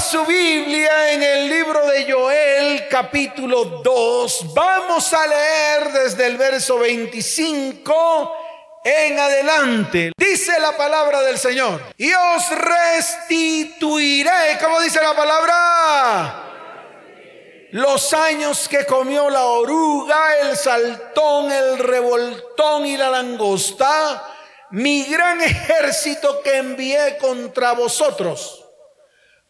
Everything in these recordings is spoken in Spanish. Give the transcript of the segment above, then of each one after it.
su Biblia en el libro de Joel capítulo 2. Vamos a leer desde el verso 25 en adelante. Dice la palabra del Señor. Y os restituiré. ¿Cómo dice la palabra? Los años que comió la oruga, el saltón, el revoltón y la langosta. Mi gran ejército que envié contra vosotros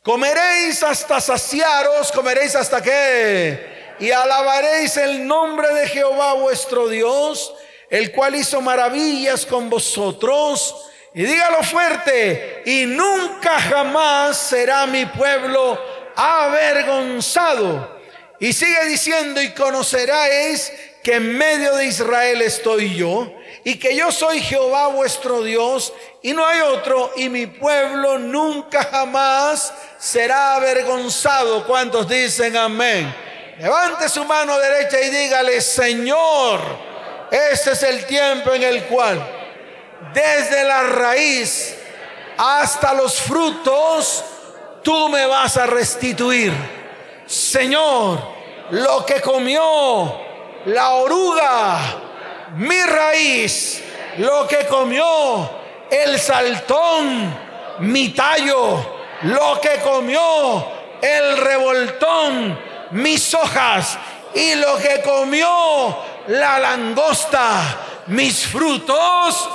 Comeréis hasta saciaros, comeréis hasta qué. Y alabaréis el nombre de Jehová vuestro Dios, el cual hizo maravillas con vosotros. Y dígalo fuerte, y nunca jamás será mi pueblo avergonzado. Y sigue diciendo, y conoceréis que en medio de Israel estoy yo, y que yo soy Jehová vuestro Dios, y no hay otro, y mi pueblo nunca jamás será avergonzado. ¿Cuántos dicen amén? Levante su mano derecha y dígale, Señor, este es el tiempo en el cual desde la raíz hasta los frutos, tú me vas a restituir. Señor, lo que comió la oruga, mi raíz, lo que comió el saltón, mi tallo, lo que comió el revoltón, mis hojas, y lo que comió la langosta, mis frutos,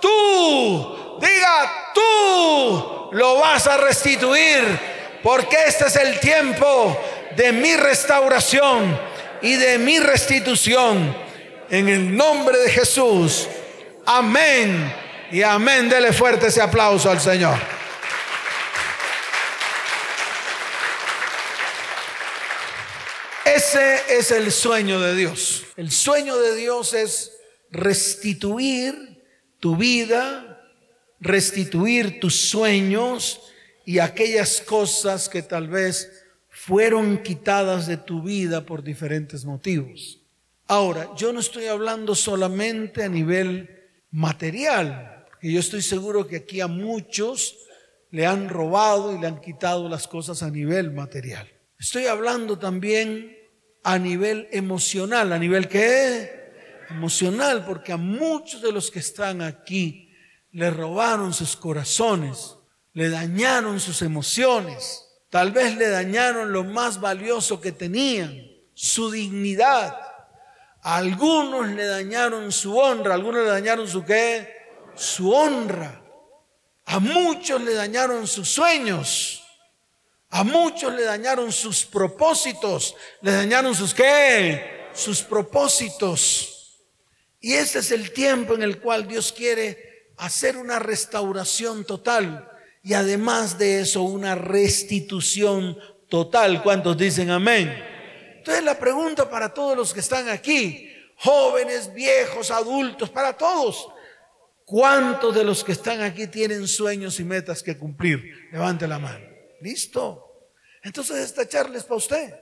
tú, diga tú, lo vas a restituir, porque este es el tiempo de mi restauración y de mi restitución. En el nombre de Jesús. Amén. Y amén. Dele fuerte ese aplauso al Señor. Ese es el sueño de Dios. El sueño de Dios es restituir tu vida, restituir tus sueños y aquellas cosas que tal vez fueron quitadas de tu vida por diferentes motivos. Ahora, yo no estoy hablando solamente a nivel material, porque yo estoy seguro que aquí a muchos le han robado y le han quitado las cosas a nivel material. Estoy hablando también a nivel emocional. ¿A nivel qué? Emocional, porque a muchos de los que están aquí le robaron sus corazones, le dañaron sus emociones, tal vez le dañaron lo más valioso que tenían, su dignidad. A algunos le dañaron su honra, a algunos le dañaron su qué? Su honra. A muchos le dañaron sus sueños. A muchos le dañaron sus propósitos. ¿Le dañaron sus qué? Sus propósitos. Y este es el tiempo en el cual Dios quiere hacer una restauración total. Y además de eso, una restitución total. ¿Cuántos dicen amén? Entonces la pregunta para todos los que están aquí, jóvenes, viejos, adultos, para todos. ¿Cuántos de los que están aquí tienen sueños y metas que cumplir? Levante la mano. Listo. Entonces esta charla es para usted.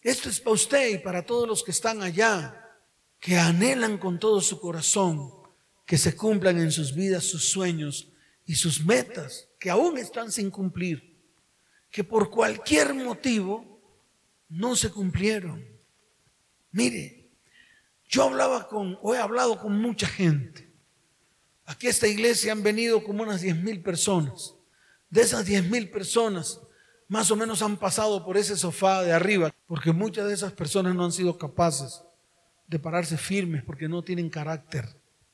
Esto es para usted y para todos los que están allá, que anhelan con todo su corazón que se cumplan en sus vidas sus sueños y sus metas, que aún están sin cumplir, que por cualquier motivo no se cumplieron. Mire, yo hablaba con, o he hablado con mucha gente. Aquí a esta iglesia han venido como unas diez mil personas. De esas diez mil personas, más o menos han pasado por ese sofá de arriba, porque muchas de esas personas no han sido capaces de pararse firmes porque no tienen carácter,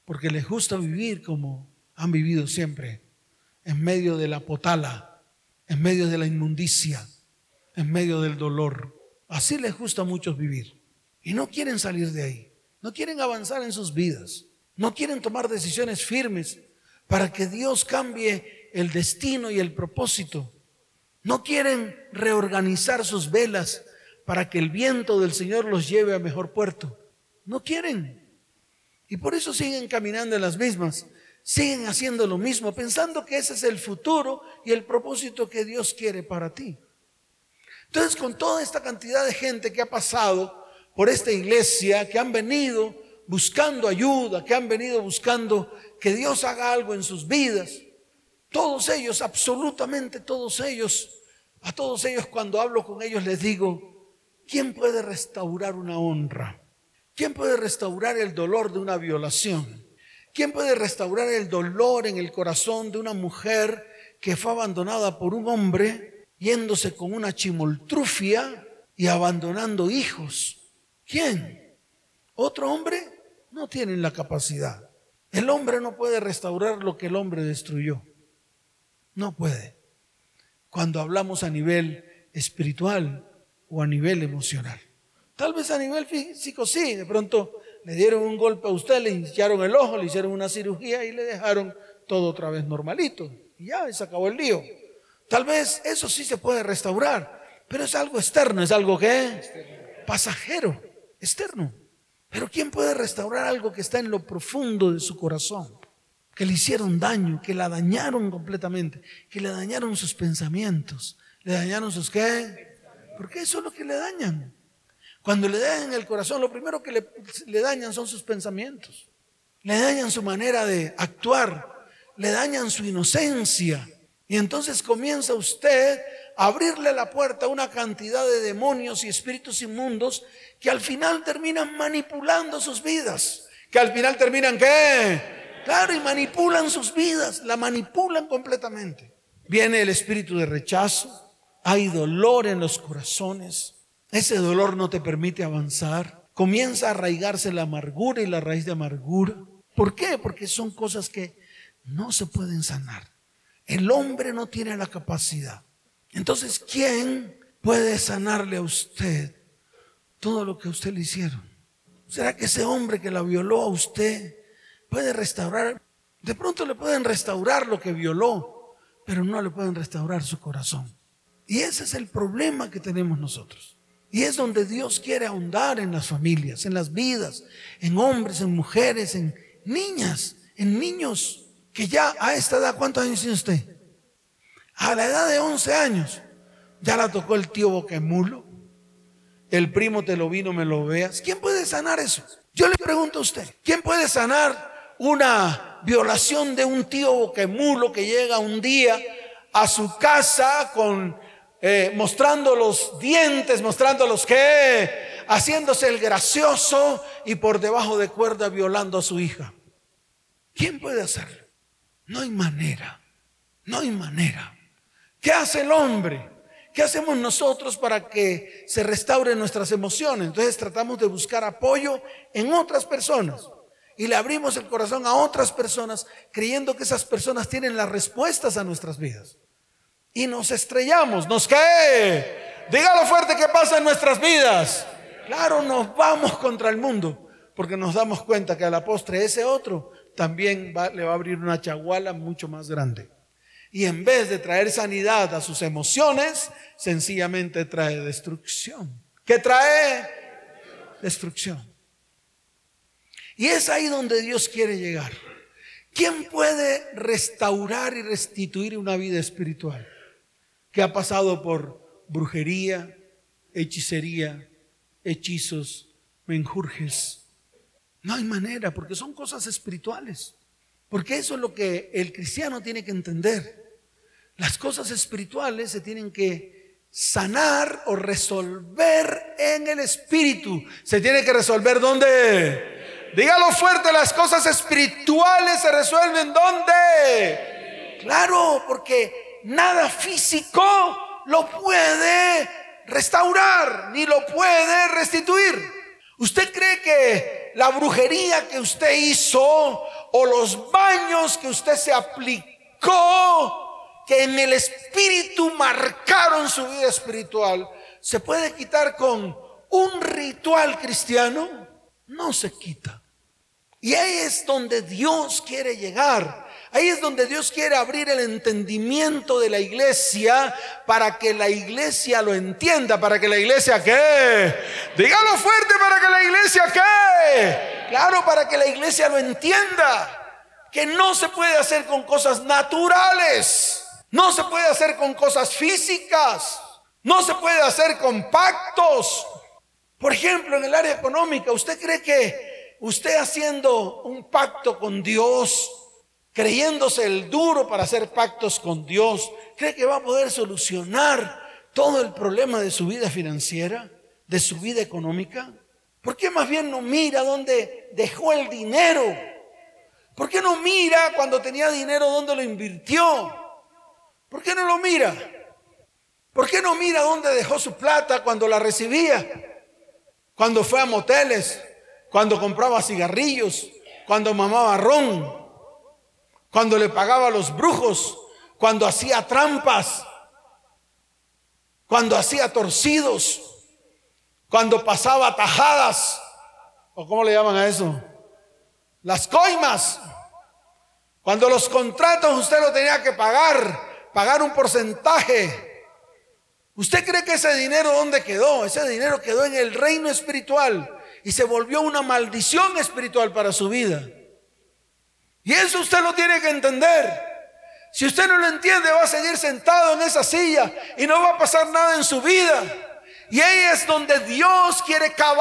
porque les gusta vivir como han vivido siempre, en medio de la potala, en medio de la inmundicia, en medio del dolor. Así les gusta a muchos vivir. Y no quieren salir de ahí, no quieren avanzar en sus vidas, no quieren tomar decisiones firmes para que Dios cambie el destino y el propósito no quieren reorganizar sus velas para que el viento del Señor los lleve a mejor puerto. No quieren. Y por eso siguen caminando en las mismas. Siguen haciendo lo mismo, pensando que ese es el futuro y el propósito que Dios quiere para ti. Entonces, con toda esta cantidad de gente que ha pasado por esta iglesia, que han venido buscando ayuda, que han venido buscando que Dios haga algo en sus vidas, todos ellos, absolutamente todos ellos, A todos ellos cuando hablo con ellos les digo, ¿quién puede restaurar una honra? ¿Quién puede restaurar el dolor de una violación? ¿Quién puede restaurar el dolor en el corazón de una mujer que fue abandonada por un hombre yéndose con una chimoltrufia y abandonando hijos? ¿Quién? ¿Otro hombre? No tienen la capacidad. El hombre no puede restaurar lo que el hombre destruyó. No puede. Cuando hablamos a nivel espiritual o a nivel emocional. Tal vez a nivel físico sí, de pronto le dieron un golpe a usted, le hincharon el ojo, le hicieron una cirugía y le dejaron todo otra vez normalito. Y ya, se acabó el lío. Tal vez eso sí se puede restaurar, pero es algo externo, es algo que pasajero, externo. Pero ¿quién puede restaurar algo que está en lo profundo de su corazón? Que le hicieron daño, que la dañaron completamente, que le dañaron sus pensamientos, le dañaron sus qué. Porque eso es lo que le dañan. Cuando le dañan el corazón, lo primero que le, dañan son sus pensamientos. Le dañan su manera de actuar, le dañan su inocencia. Y entonces comienza usted a abrirle la puerta a una cantidad de demonios y espíritus inmundos que al final terminan manipulando sus vidas. Que al final terminan qué? Claro, y manipulan sus vidas, la manipulan completamente. Viene el espíritu de rechazo, hay dolor en los corazones, ese dolor no te permite avanzar, comienza a arraigarse la amargura y la raíz de amargura. ¿Por qué? Porque son cosas que no se pueden sanar. El hombre no tiene la capacidad. Entonces, ¿quién puede sanarle a usted todo lo que a usted le hicieron? ¿Será que ese hombre que la violó a usted puede restaurar? De pronto le pueden restaurar lo que violó, pero no le pueden restaurar su corazón. Y ese es el problema que tenemos nosotros. Y es donde Dios quiere ahondar en las familias, en las vidas, en hombres, en mujeres, en niñas, en niños que ya a esta edad, ¿cuántos años tiene usted? A la edad de 11 años, ya la tocó el tío Boquemulo, el primo te lo vino, me lo veas. ¿Quién puede sanar eso? Yo le pregunto a usted, ¿quién puede sanar una violación de un tío Boquemulo que llega un día a su casa con eh, mostrando los dientes, mostrando los que, haciéndose el gracioso y por debajo de cuerda violando a su hija. ¿Quién puede hacerlo? No hay manera, no hay manera. ¿Qué hace el hombre? ¿Qué hacemos nosotros para que se restauren nuestras emociones? Entonces tratamos de buscar apoyo en otras personas y le abrimos el corazón a otras personas creyendo que esas personas tienen las respuestas a nuestras vidas. Y nos estrellamos, nos cae. Dígalo fuerte que pasa en nuestras vidas. Claro, nos vamos contra el mundo porque nos damos cuenta que a la postre ese otro también le va a abrir una chaguala mucho más grande. Y en vez de traer sanidad a sus emociones, sencillamente trae destrucción. ¿Qué trae? Destrucción. Y es ahí donde Dios quiere llegar. ¿Quién puede restaurar y restituir una vida espiritual que ha pasado por brujería, hechicería, hechizos, menjurjes? No hay manera, porque son cosas espirituales. Porque eso es lo que el cristiano tiene que entender. Las cosas espirituales se tienen que sanar o resolver en el espíritu. Se tiene que resolver dónde? Dígalo fuerte, las cosas espirituales se resuelven dónde? Claro, porque nada físico lo puede restaurar ni lo puede restituir. ¿Usted cree que la brujería que usted hizo o los baños que usted se aplicó, que en el espíritu marcaron su vida espiritual, se puede quitar con un ritual cristiano? No se quita. Y ahí es donde Dios quiere llegar. Ahí es donde Dios quiere abrir el entendimiento de la iglesia para que la iglesia lo entienda, para que la iglesia qué. Dígalo fuerte para que la iglesia qué. Claro, para que la iglesia lo entienda. Que no se puede hacer con cosas naturales. No se puede hacer con cosas físicas. No se puede hacer con pactos. Por ejemplo, en el área económica, ¿usted cree que usted haciendo un pacto con Dios, creyéndose el duro para hacer pactos con Dios, cree que va a poder solucionar todo el problema de su vida financiera, de su vida económica? ¿Por qué más bien no mira dónde dejó el dinero? ¿Por qué no mira cuando tenía dinero dónde lo invirtió? ¿Por qué no lo mira? ¿Por qué no mira dónde dejó su plata cuando la recibía? Cuando fue a moteles, cuando compraba cigarrillos, cuando mamaba ron, cuando le pagaba a los brujos, cuando hacía trampas, cuando hacía torcidos, cuando pasaba tajadas, o cómo le llaman a eso, las coimas, cuando los contratos usted lo tenía que pagar, pagar un porcentaje. ¿Usted cree que ese dinero dónde quedó? Ese dinero quedó en el reino espiritual y se volvió una maldición espiritual para su vida. Y eso usted lo tiene que entender. Si usted no lo entiende, va a seguir sentado en esa silla y no va a pasar nada en su vida. Y ahí es donde Dios quiere cavar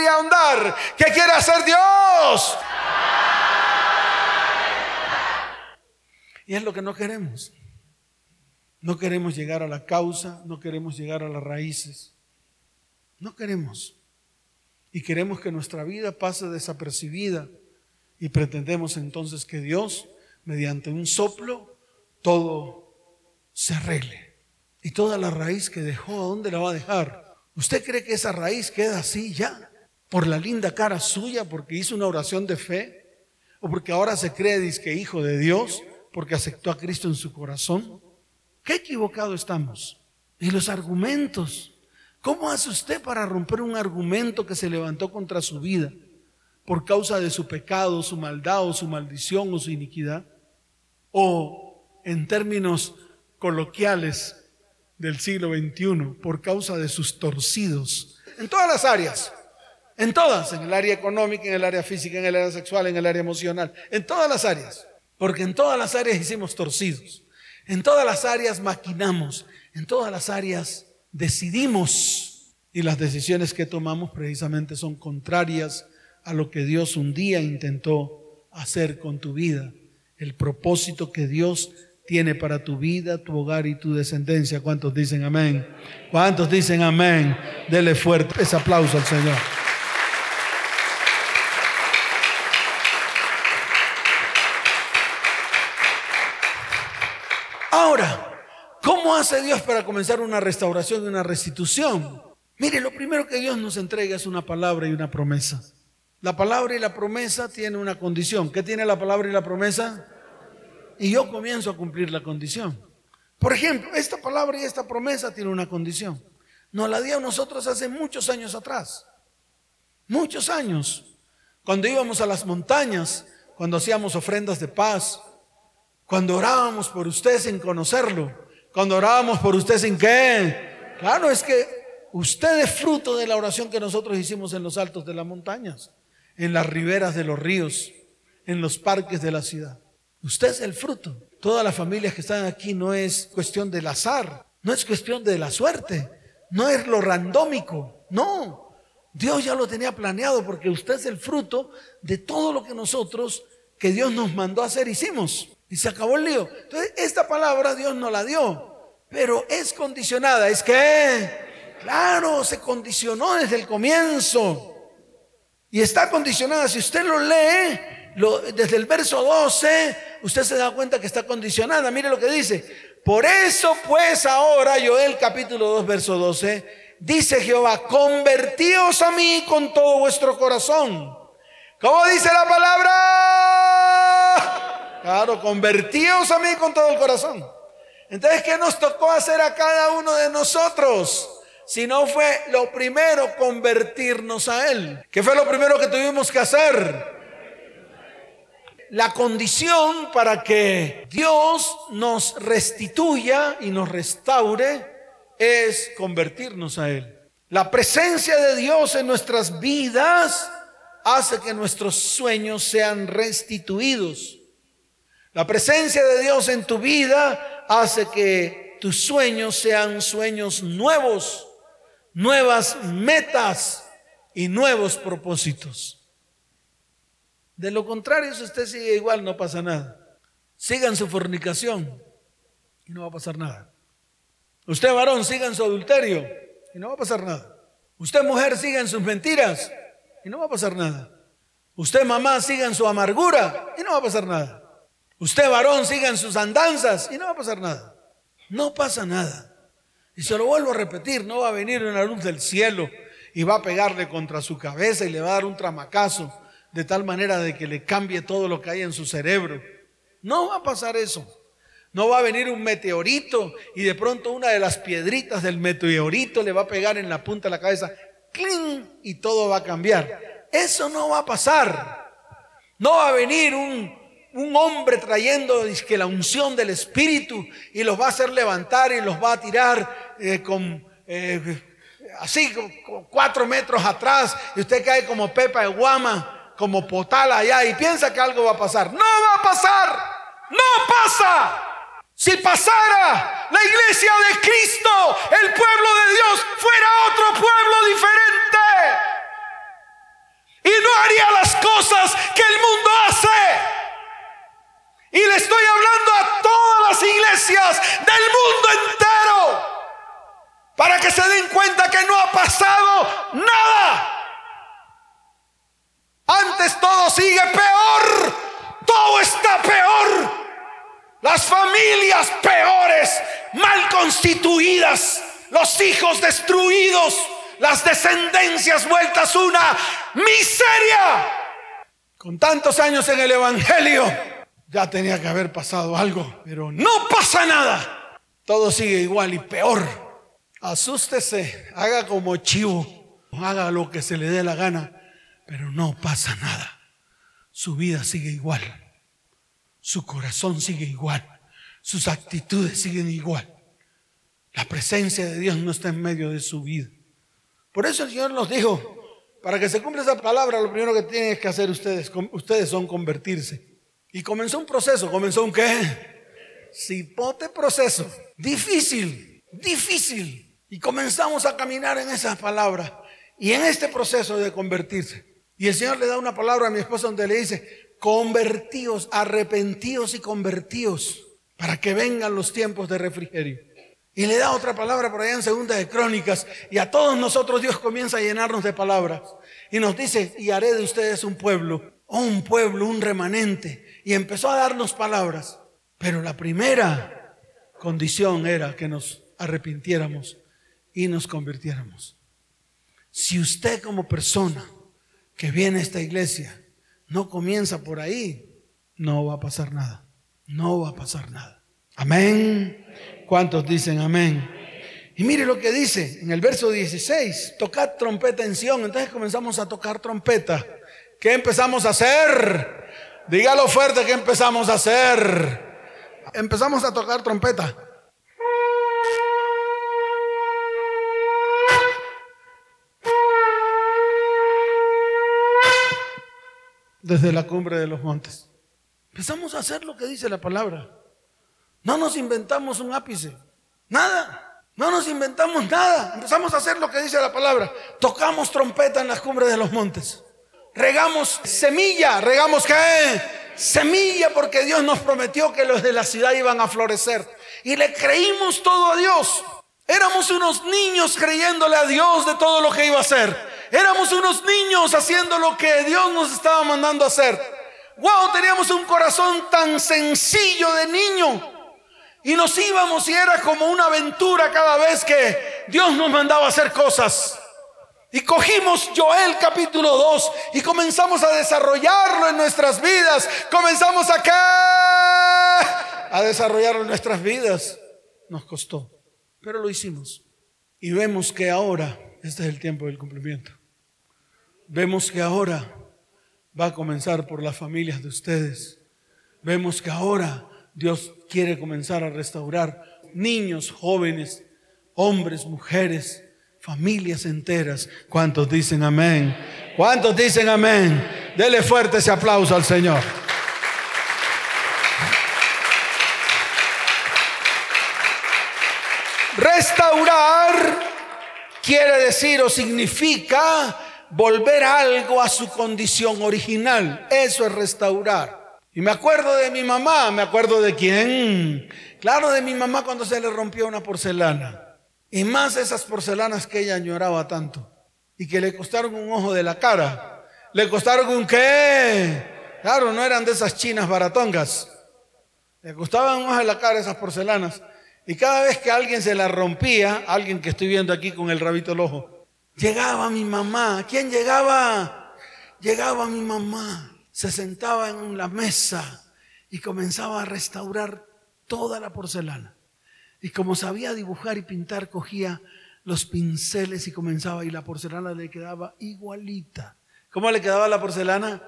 y ahondar. ¿Qué quiere hacer Dios? Y es lo que no queremos. No queremos llegar a la causa, no queremos llegar a las raíces. No queremos. Y queremos que nuestra vida pase desapercibida. Y pretendemos entonces que Dios, mediante un soplo, todo se arregle. Y toda la raíz que dejó, ¿a dónde la va a dejar? ¿Usted cree que esa raíz queda así ya? ¿Por la linda cara suya, porque hizo una oración de fe? ¿O porque ahora se cree disque hijo de Dios, porque aceptó a Cristo en su corazón? ¿Qué equivocado estamos? Y los argumentos. ¿Cómo hace usted para romper un argumento que se levantó contra su vida por causa de su pecado, su maldad o su maldición o su iniquidad? O en términos coloquiales, del siglo XXI por causa de sus torcidos. En todas las áreas. En todas. En el área económica, en el área física, en el área sexual, en el área emocional. En todas las áreas. Porque en todas las áreas hicimos torcidos. En todas las áreas maquinamos. En todas las áreas decidimos. Y las decisiones que tomamos precisamente son contrarias a lo que Dios un día intentó hacer con tu vida. El propósito que Dios tiene para tu vida, tu hogar y tu descendencia. ¿Cuántos dicen amén? ¿Cuántos dicen amén? Dele fuerte ese aplauso al Señor. Ahora, ¿cómo hace Dios para comenzar una restauración y una restitución? Mire, lo primero que Dios nos entrega es una palabra y una promesa. La palabra y la promesa tienen una condición. ¿Qué tiene la palabra y la promesa? y yo comienzo a cumplir la condición. Por ejemplo, esta palabra y esta promesa tiene una condición. Nos la dio a nosotros hace muchos años atrás. Muchos años. Cuando íbamos a las montañas, cuando hacíamos ofrendas de paz, cuando orábamos por usted sin conocerlo, cuando orábamos por usted sin qué. Claro, es que usted es fruto de la oración que nosotros hicimos en los altos de las montañas, en las riberas de los ríos, en los parques de la ciudad. Usted es el fruto. Todas las familias que están aquí no es cuestión del azar, no es cuestión de la suerte, no es lo randómico, no. Dios ya lo tenía planeado porque usted es el fruto de todo lo que nosotros, que Dios nos mandó a hacer, hicimos. Y se acabó el lío. Entonces, esta palabra Dios nos la dio, pero es condicionada. Es que, claro, se condicionó desde el comienzo. Y está condicionada. Si usted lo lee, desde el verso 12, usted se da cuenta que está condicionada. Mire lo que dice. Por eso pues ahora, Joel capítulo 2, verso 12, dice Jehová, convertíos a mí con todo vuestro corazón. ¿Cómo dice la palabra? Claro, convertíos a mí con todo el corazón. Entonces, ¿qué nos tocó hacer a cada uno de nosotros? Si no fue lo primero convertirnos a Él. ¿Qué fue lo primero que tuvimos que hacer? la condición para que Dios nos restituya y nos restaure es convertirnos a Él. La presencia de Dios en nuestras vidas hace que nuestros sueños sean restituidos. La presencia de Dios en tu vida hace que tus sueños sean sueños nuevos, nuevas metas y nuevos propósitos. De lo contrario, si usted sigue igual, no pasa nada. Sigan su fornicación y no va a pasar nada. Usted varón siga en su adulterio y no va a pasar nada. Usted mujer siga en sus mentiras y no va a pasar nada. Usted mamá siga en su amargura y no va a pasar nada. Usted varón siga en sus andanzas y no va a pasar nada. No pasa nada. Y se lo vuelvo a repetir, no va a venir una luz del cielo y va a pegarle contra su cabeza y le va a dar un tramacazo de tal manera de que le cambie todo lo que hay en su cerebro. No va a pasar eso. No va a venir un meteorito y de pronto una de las piedritas del meteorito le va a pegar en la punta de la cabeza, ¡cling! y todo va a cambiar. Eso no va a pasar. No va a venir un, un hombre trayendo que la unción del Espíritu y los va a hacer levantar y los va a tirar eh, con eh, así cuatro metros atrás y usted cae como Pepa de Guama, como Potal allá y piensa que algo va a pasar. No va a pasar, no pasa. Si pasara la iglesia de Cristo, el pueblo de Dios, fuera otro pueblo diferente. Y no haría las cosas que el mundo hace. Y le estoy hablando a todas las iglesias del mundo entero para que se den cuenta que no ha pasado nada. Antes todo sigue peor, todo está peor. Las familias peores, mal constituidas, los hijos destruidos, las descendencias vueltas una miseria. Con tantos años en el Evangelio, ya tenía que haber pasado algo, pero no pasa nada. Todo sigue igual y peor. Asústese, haga como chivo, haga lo que se le dé la gana, pero no pasa nada. Su vida sigue igual. Su corazón sigue igual. Sus actitudes siguen igual. La presencia de Dios no está en medio de su vida. Por eso el Señor nos dijo, para que se cumpla esa palabra, lo primero que tienen que hacer ustedes, ustedes son convertirse. Y comenzó un proceso, comenzó un qué? Cipote proceso. Difícil, difícil. Y comenzamos a caminar en esa palabra y en este proceso de convertirse. Y el Señor le da una palabra a mi esposa donde le dice, convertíos, arrepentíos y convertíos para que vengan los tiempos de refrigerio. Y le da otra palabra por allá en segunda de Crónicas. Y a todos nosotros Dios comienza a llenarnos de palabras. Y nos dice, y haré de ustedes un pueblo, un pueblo, un remanente y empezó a darnos palabras. Pero la primera condición era que nos arrepintiéramos y nos convirtiéramos. Si usted como persona que viene a esta iglesia no comienza por ahí, no va a pasar nada. No va a pasar nada. Amén. ¿Cuántos dicen amén? Y mire lo que dice en el verso 16, tocad trompeta en Sion. Entonces comenzamos a tocar trompeta. ¿Qué empezamos a hacer? Dígalo fuerte que empezamos a hacer. Empezamos a tocar trompeta. Desde la cumbre de los montes. Empezamos a hacer lo que dice la palabra. No nos inventamos un ápice. Nada. No nos inventamos nada. Empezamos a hacer lo que dice la palabra. Tocamos trompeta en las cumbres de los montes regamos semilla, regamos qué? Semilla porque Dios nos prometió que los de la ciudad iban a florecer. Y le creímos todo a Dios. Éramos unos niños creyéndole a Dios de todo lo que iba a hacer. Éramos unos niños haciendo lo que Dios nos estaba mandando a hacer. Wow, teníamos un corazón tan sencillo de niño. Y nos íbamos y era como una aventura cada vez que Dios nos mandaba hacer cosas. Y cogimos Joel capítulo 2 y comenzamos a desarrollarlo en nuestras vidas. Comenzamos acá a desarrollarlo en nuestras vidas. Nos costó, pero lo hicimos. Y vemos que ahora, este es el tiempo del cumplimiento. Vemos que ahora va a comenzar por las familias de ustedes. Vemos que ahora Dios quiere comenzar a restaurar niños, jóvenes, hombres, mujeres familias enteras. ¿Cuántos dicen amén? ¿Cuántos dicen amén? Dele fuerte ese aplauso al Señor. Restaurar quiere decir o significa volver algo a su condición original. Eso es restaurar. Y me acuerdo de mi mamá, me acuerdo de quién. Claro, de mi mamá cuando se le rompió una porcelana. Y más esas porcelanas que ella añoraba tanto. Y que le costaron un ojo de la cara. ¿Le costaron un qué? Claro, no eran de esas chinas baratongas. Le costaban un ojo de la cara esas porcelanas. Y cada vez que alguien se la rompía, alguien que estoy viendo aquí con el rabito al ojo, llegaba mi mamá. ¿Quién llegaba? Llegaba mi mamá. Se sentaba en la mesa y comenzaba a restaurar toda la porcelana. Y como sabía dibujar y pintar, cogía los pinceles y comenzaba y la porcelana le quedaba igualita. ¿Cómo le quedaba la porcelana?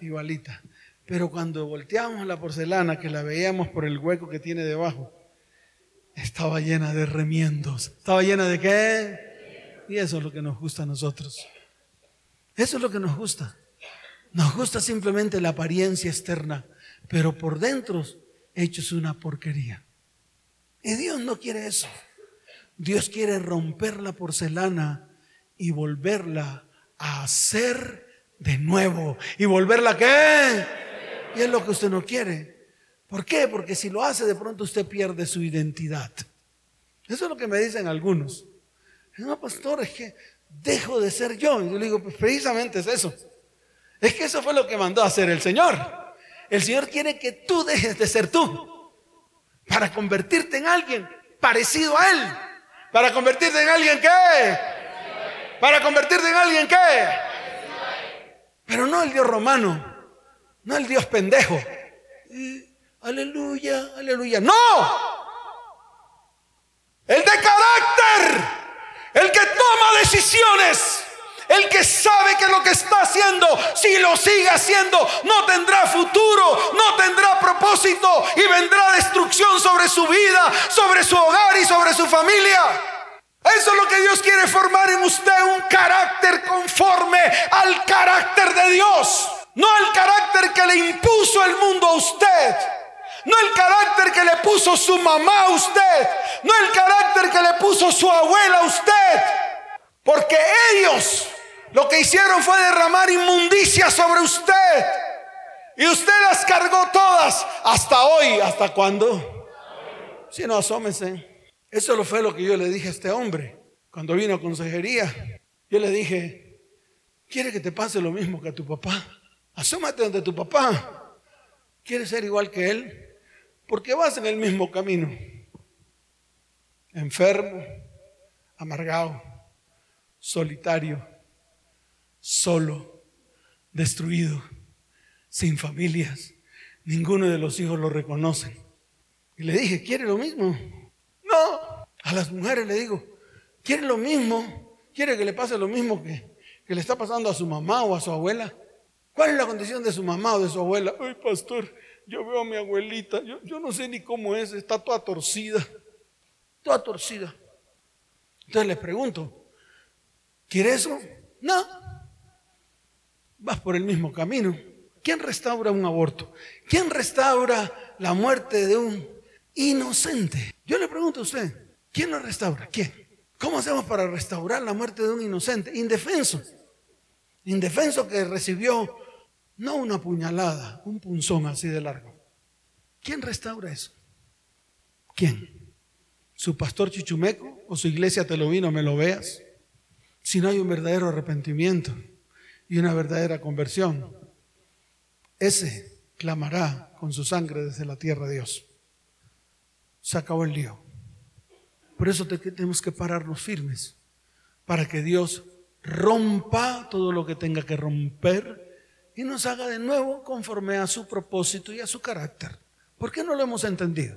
Igualita. Pero cuando volteábamos la porcelana, que la veíamos por el hueco que tiene debajo, estaba llena de remiendos. ¿Estaba llena de qué? Y eso es lo que nos gusta a nosotros. Eso es lo que nos gusta. Nos gusta simplemente la apariencia externa, pero por dentro hecho es una porquería. Y Dios no quiere eso. Dios quiere romper la porcelana y volverla a hacer de nuevo. ¿Y volverla qué? Y es lo que usted no quiere. ¿Por qué? Porque si lo hace de pronto usted pierde su identidad. Eso es lo que me dicen algunos. No, pastor, es que dejo de ser yo. Y yo le digo, pues precisamente es eso. Es que eso fue lo que mandó a hacer el Señor. El Señor quiere que tú dejes de ser tú para convertirte en alguien parecido a Él. Para convertirte en alguien que. Para convertirte en alguien que. Pero no el Dios romano, no el Dios pendejo. aleluya, aleluya. No. El de carácter, el que toma decisiones. El que sabe que lo que está haciendo, si lo sigue haciendo, no tendrá futuro, no tendrá propósito y vendrá destrucción sobre su vida, sobre su hogar y sobre su familia. Eso es lo que Dios quiere formar en usted, un carácter conforme al carácter de Dios. No el carácter que le impuso el mundo a usted. No el carácter que le puso su mamá a usted. No el carácter que le puso su abuela a usted. Porque ellos lo que hicieron fue derramar inmundicia sobre usted. Y usted las cargó todas hasta hoy. ¿Hasta cuándo? Si no, asómese. Eso fue lo que yo le dije a este hombre cuando vino a consejería. Yo le dije, ¿quiere que te pase lo mismo que a tu papá? Asómate ante tu papá. ¿Quieres ser igual que él? Porque vas en el mismo camino. Enfermo, amargado, solitario solo, destruido, sin familias. Ninguno de los hijos lo reconoce. Y le dije, ¿quiere lo mismo? No. A las mujeres le digo, ¿quiere lo mismo? ¿Quiere que le pase lo mismo que, le está pasando a su mamá o a su abuela? ¿Cuál es la condición de su mamá o de su abuela? Ay, pastor, yo veo a mi abuelita, yo, yo no sé ni cómo es, está toda torcida, toda torcida. Entonces le pregunto, ¿quiere eso? No vas por el mismo camino. ¿Quién restaura un aborto? ¿Quién restaura la muerte de un inocente? Yo le pregunto a usted, ¿quién lo restaura? ¿Quién? ¿Cómo hacemos para restaurar la muerte de un inocente? Indefenso. Indefenso que recibió no una puñalada, un punzón así de largo. ¿Quién restaura eso? ¿Quién? ¿Su pastor chichumeco o su iglesia te lo vino, me lo veas? Si no hay un verdadero arrepentimiento y una verdadera conversión, ese clamará con su sangre desde la tierra de Dios. Se acabó el lío. Por eso tenemos que pararnos firmes para que Dios rompa todo lo que tenga que romper y nos haga de nuevo conforme a su propósito y a su carácter. ¿Por qué no lo hemos entendido?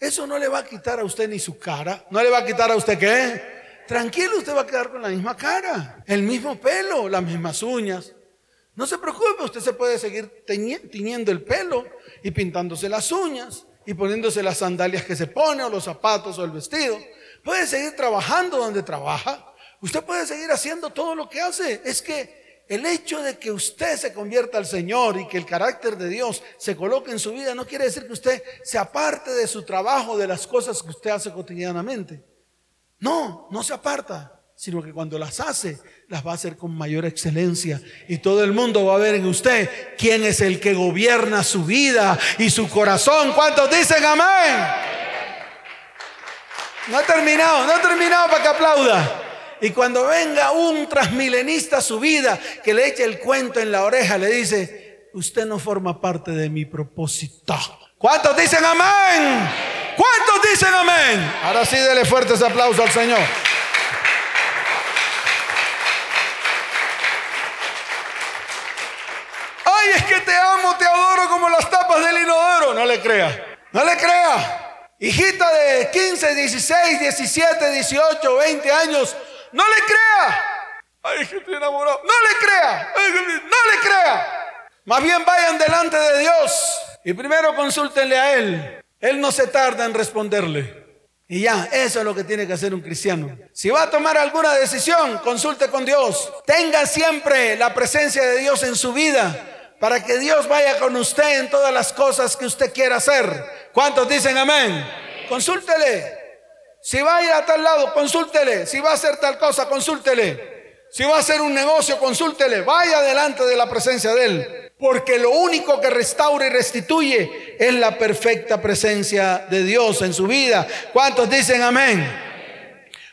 Eso no le va a quitar a usted ni su cara. ¿No le va a quitar a usted qué? Tranquilo, usted va a quedar con la misma cara, el mismo pelo, las mismas uñas. No se preocupe, usted se puede seguir tiñendo el pelo y pintándose las uñas y poniéndose las sandalias que se pone o los zapatos o el vestido. Puede seguir trabajando donde trabaja. Usted puede seguir haciendo todo lo que hace. Es que el hecho de que usted se convierta al Señor y que el carácter de Dios se coloque en su vida no quiere decir que usted se aparte de su trabajo, de las cosas que usted hace cotidianamente. No, no se aparta. sino que cuando las hace, las va a hacer con mayor excelencia. Y todo el mundo va a ver en usted quién es el que gobierna su vida y su corazón. ¿Cuántos dicen amén? No ha terminado, no ha terminado para que aplauda. Y cuando venga un transmilenista a su vida que le eche el cuento en la oreja, le dice, usted no forma parte de mi propósito. ¿Cuántos dicen amén? ¿Cuántos dicen amén? Ahora sí, dele fuertes aplausos al Señor. es que te amo, te adoro como las tapas del inodoro. No le crea, no le crea. Hijita de 15, 16, 17, 18, 20 años, no le crea. Ay, es que estoy enamorado. No le crea, no le crea. Más bien vayan delante de Dios y primero consúltenle a Él. Él no se tarda en responderle. Y ya, eso es lo que tiene que hacer un cristiano. Si va a tomar alguna decisión, consulte con Dios. Tenga siempre la presencia de Dios en su vida para que Dios vaya con usted en todas las cosas que usted quiera hacer. ¿Cuántos dicen amén? Consúltele. Si va a ir a tal lado, consúltele. Si va a hacer tal cosa, consúltele. Si va a hacer un negocio, consúltele. Vaya delante de la presencia de Él. Porque lo único que restaura y restituye es la perfecta presencia de Dios en su vida. ¿Cuántos dicen amén?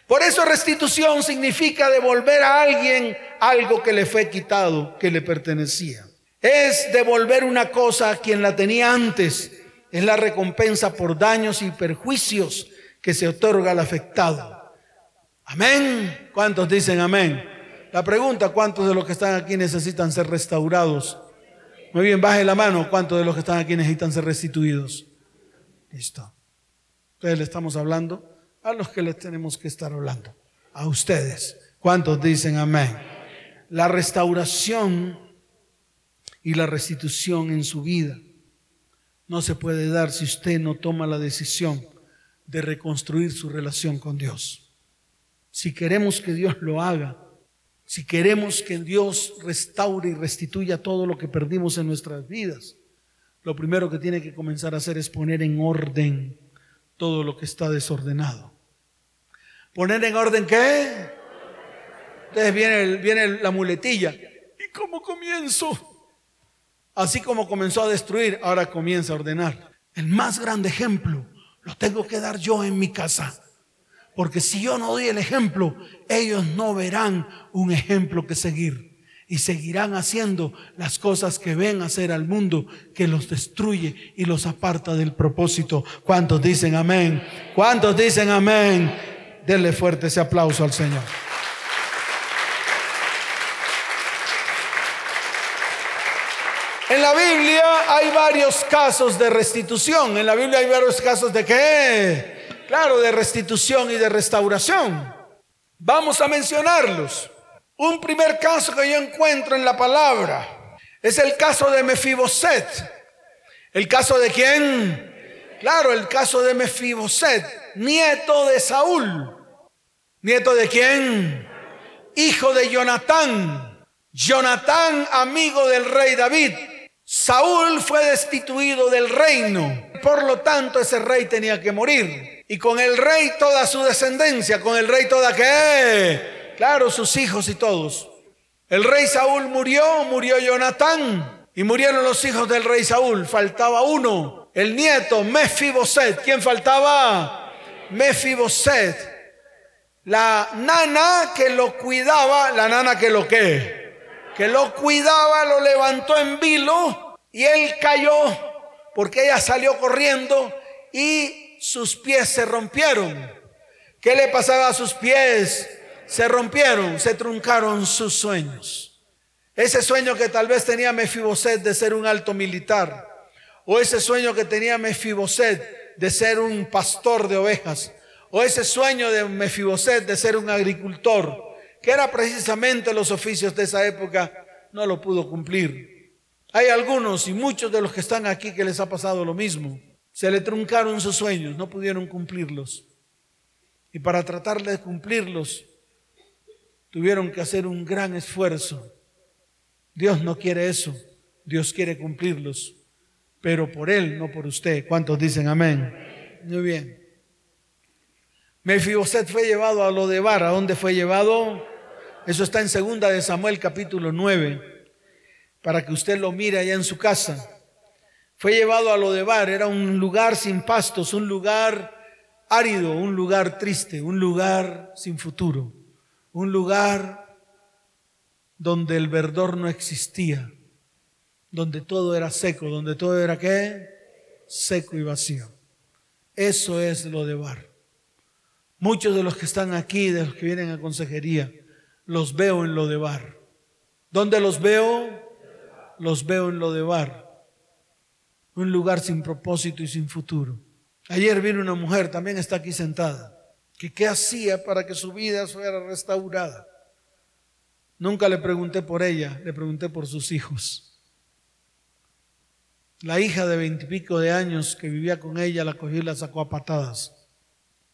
Por eso restitución significa devolver a alguien algo que le fue quitado, que le pertenecía. Es devolver una cosa a quien la tenía antes. Es la recompensa por daños y perjuicios que se otorga al afectado. Amén. ¿Cuántos dicen amén? La pregunta, ¿cuántos de los que están aquí necesitan ser restaurados? Muy bien, baje la mano. ¿Cuántos de los que están aquí necesitan ser restituidos? Listo. Entonces le estamos hablando a los que les tenemos que estar hablando. A ustedes. ¿Cuántos dicen amén? La restauración y la restitución en su vida no se puede dar si usted no toma la decisión de reconstruir su relación con Dios. Si queremos que Dios lo haga, si queremos que Dios restaure y restituya todo lo que perdimos en nuestras vidas, lo primero que tiene que comenzar a hacer es poner en orden todo lo que está desordenado. ¿Poner en orden qué? Entonces viene, viene la muletilla. ¿Y cómo comienzo? Así como comenzó a destruir, ahora comienza a ordenar. El más grande ejemplo lo tengo que dar yo en mi casa. Porque si yo no doy el ejemplo, ellos no verán un ejemplo que seguir. Y seguirán haciendo las cosas que ven hacer al mundo, que los destruye y los aparta del propósito. ¿Cuántos dicen amén? ¿Cuántos dicen amén? Denle fuerte ese aplauso al Señor. En la Biblia hay varios casos de restitución. En la Biblia hay varios casos de qué? Claro, de restitución y de restauración. Vamos a mencionarlos. Un primer caso que yo encuentro en la palabra es el caso de Mefiboset. ¿El caso de quién? Claro, el caso de Mefiboset, nieto de Saúl. ¿Nieto de quién? Hijo de Jonatán. Jonatán, amigo del rey David. Saúl fue destituido del reino, por lo tanto ese rey tenía que morir. Y con el rey toda su descendencia, con el rey toda qué? Claro, sus hijos y todos. El rey Saúl murió, murió Jonatán y murieron los hijos del rey Saúl. Faltaba uno, el nieto Mefiboset. ¿Quién faltaba? Mefiboset. La nana que lo cuidaba, la nana que lo qué? Que lo cuidaba, lo levantó en vilo y él cayó porque ella salió corriendo y sus pies se rompieron. ¿Qué le pasaba a sus pies? Se rompieron, se truncaron sus sueños. Ese sueño que tal vez tenía Mefiboset de ser un alto militar, o ese sueño que tenía Mefiboset de ser un pastor de ovejas, o ese sueño de Mefiboset de ser un agricultor, que era precisamente los oficios de esa época, no lo pudo cumplir. Hay algunos y muchos de los que están aquí que les ha pasado lo mismo. Se le truncaron sus sueños, no pudieron cumplirlos. Y para tratar de cumplirlos, tuvieron que hacer un gran esfuerzo. Dios no quiere eso, Dios quiere cumplirlos, pero por Él, no por usted. ¿Cuántos dicen amén? Muy bien. Mefiboset fue llevado a lo de Bar. ¿A dónde fue llevado? Eso está en segunda de Samuel capítulo 9, para que usted lo mire allá en su casa. Fue llevado a lo de Bar, era un lugar sin pastos, un lugar árido, un lugar triste, un lugar sin futuro, un lugar donde el verdor no existía, donde todo era seco, donde todo era qué? Seco y vacío. Eso es lo de Bar. Muchos de los que están aquí, de los que vienen a consejería, los veo en lo de bar. ¿Dónde los veo? Los veo en lo de bar. Un lugar sin propósito y sin futuro. Ayer vino una mujer, también está aquí sentada, que qué hacía para que su vida fuera restaurada. Nunca le pregunté por ella, le pregunté por sus hijos. La hija de veintipico de años que vivía con ella la cogió y la sacó a patadas.